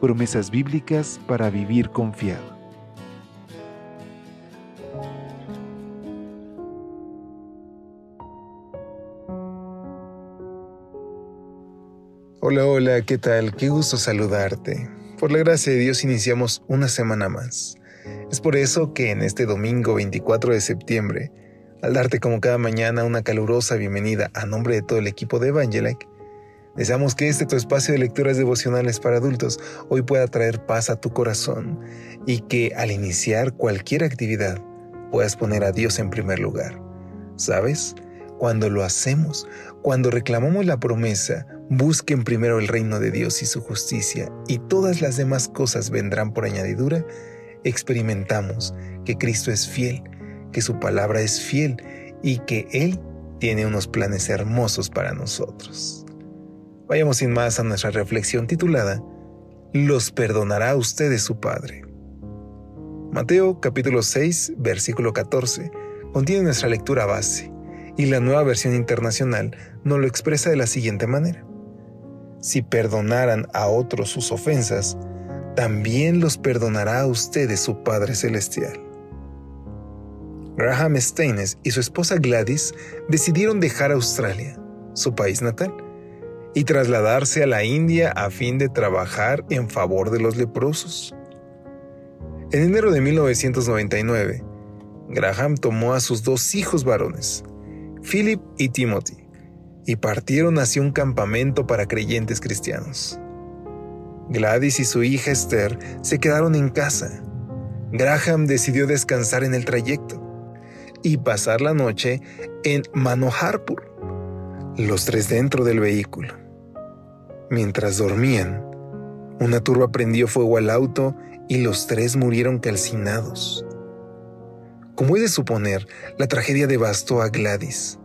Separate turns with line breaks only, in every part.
promesas bíblicas para vivir confiado.
Hola, hola, ¿qué tal? Qué gusto saludarte. Por la gracia de Dios iniciamos una semana más. Es por eso que en este domingo 24 de septiembre, al darte como cada mañana una calurosa bienvenida a nombre de todo el equipo de Evangelike, Deseamos que este tu espacio de lecturas devocionales para adultos hoy pueda traer paz a tu corazón y que al iniciar cualquier actividad puedas poner a Dios en primer lugar. ¿Sabes? Cuando lo hacemos, cuando reclamamos la promesa, busquen primero el reino de Dios y su justicia y todas las demás cosas vendrán por añadidura, experimentamos que Cristo es fiel, que su palabra es fiel y que Él tiene unos planes hermosos para nosotros. Vayamos sin más a nuestra reflexión titulada Los perdonará ustedes su Padre. Mateo capítulo 6, versículo 14 contiene nuestra lectura base y la nueva versión internacional nos lo expresa de la siguiente manera. Si perdonaran a otros sus ofensas, también los perdonará a ustedes su Padre Celestial. Graham Staines y su esposa Gladys decidieron dejar Australia, su país natal, y trasladarse a la India a fin de trabajar en favor de los leprosos. En enero de 1999, Graham tomó a sus dos hijos varones, Philip y Timothy, y partieron hacia un campamento para creyentes cristianos. Gladys y su hija Esther se quedaron en casa. Graham decidió descansar en el trayecto y pasar la noche en Manoharpur, los tres dentro del vehículo. Mientras dormían, una turba prendió fuego al auto y los tres murieron calcinados. Como he de suponer, la tragedia devastó a Gladys.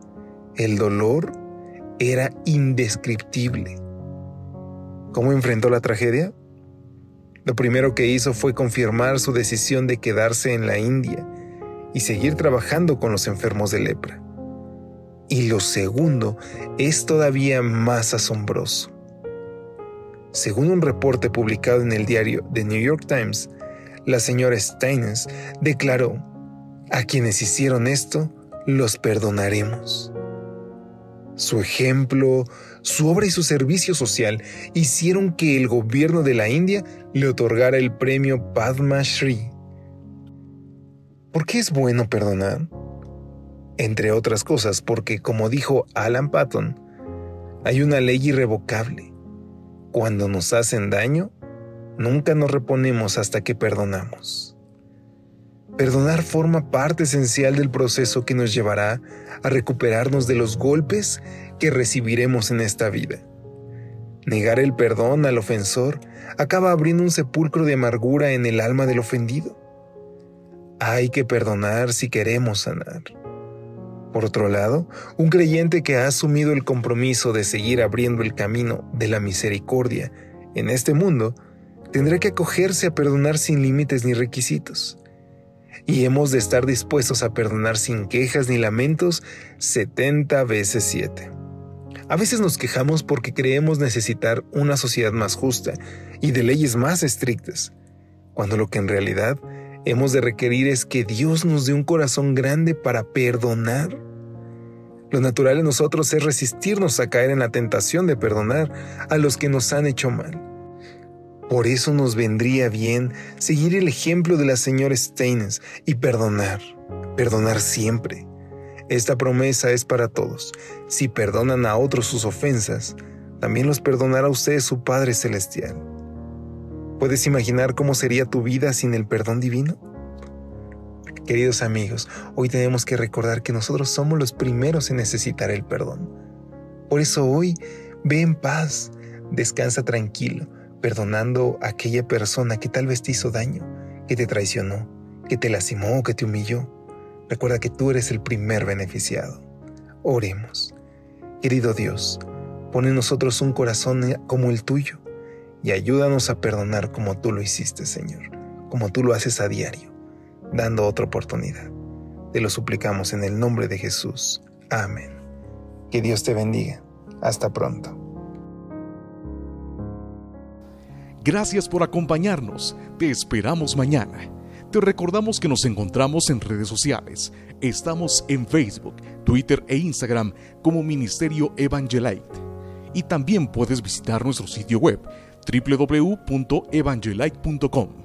El dolor era indescriptible. ¿Cómo enfrentó la tragedia? Lo primero que hizo fue confirmar su decisión de quedarse en la India y seguir trabajando con los enfermos de lepra. Y lo segundo es todavía más asombroso. Según un reporte publicado en el diario The New York Times, la señora Steines declaró, a quienes hicieron esto, los perdonaremos. Su ejemplo, su obra y su servicio social hicieron que el gobierno de la India le otorgara el premio Padma Shri. ¿Por qué es bueno perdonar? entre otras cosas porque, como dijo Alan Patton, hay una ley irrevocable. Cuando nos hacen daño, nunca nos reponemos hasta que perdonamos. Perdonar forma parte esencial del proceso que nos llevará a recuperarnos de los golpes que recibiremos en esta vida. Negar el perdón al ofensor acaba abriendo un sepulcro de amargura en el alma del ofendido. Hay que perdonar si queremos sanar. Por otro lado, un creyente que ha asumido el compromiso de seguir abriendo el camino de la misericordia en este mundo, tendrá que acogerse a perdonar sin límites ni requisitos. Y hemos de estar dispuestos a perdonar sin quejas ni lamentos 70 veces 7. A veces nos quejamos porque creemos necesitar una sociedad más justa y de leyes más estrictas, cuando lo que en realidad hemos de requerir es que Dios nos dé un corazón grande para perdonar. Lo natural en nosotros es resistirnos a caer en la tentación de perdonar a los que nos han hecho mal. Por eso nos vendría bien seguir el ejemplo de la señora Steines y perdonar, perdonar siempre. Esta promesa es para todos. Si perdonan a otros sus ofensas, también los perdonará a ustedes su Padre Celestial. ¿Puedes imaginar cómo sería tu vida sin el perdón divino? Queridos amigos, hoy tenemos que recordar que nosotros somos los primeros en necesitar el perdón. Por eso hoy ve en paz, descansa tranquilo, perdonando a aquella persona que tal vez te hizo daño, que te traicionó, que te lastimó que te humilló, recuerda que tú eres el primer beneficiado. Oremos. Querido Dios, pone en nosotros un corazón como el tuyo y ayúdanos a perdonar como tú lo hiciste, Señor, como tú lo haces a diario, dando otra oportunidad. Te lo suplicamos en el nombre de Jesús. Amén. Que Dios te bendiga. Hasta pronto.
Gracias por acompañarnos. Te esperamos mañana. Te recordamos que nos encontramos en redes sociales. Estamos en Facebook, Twitter e Instagram como Ministerio Evangelite. Y también puedes visitar nuestro sitio web www.evangelite.com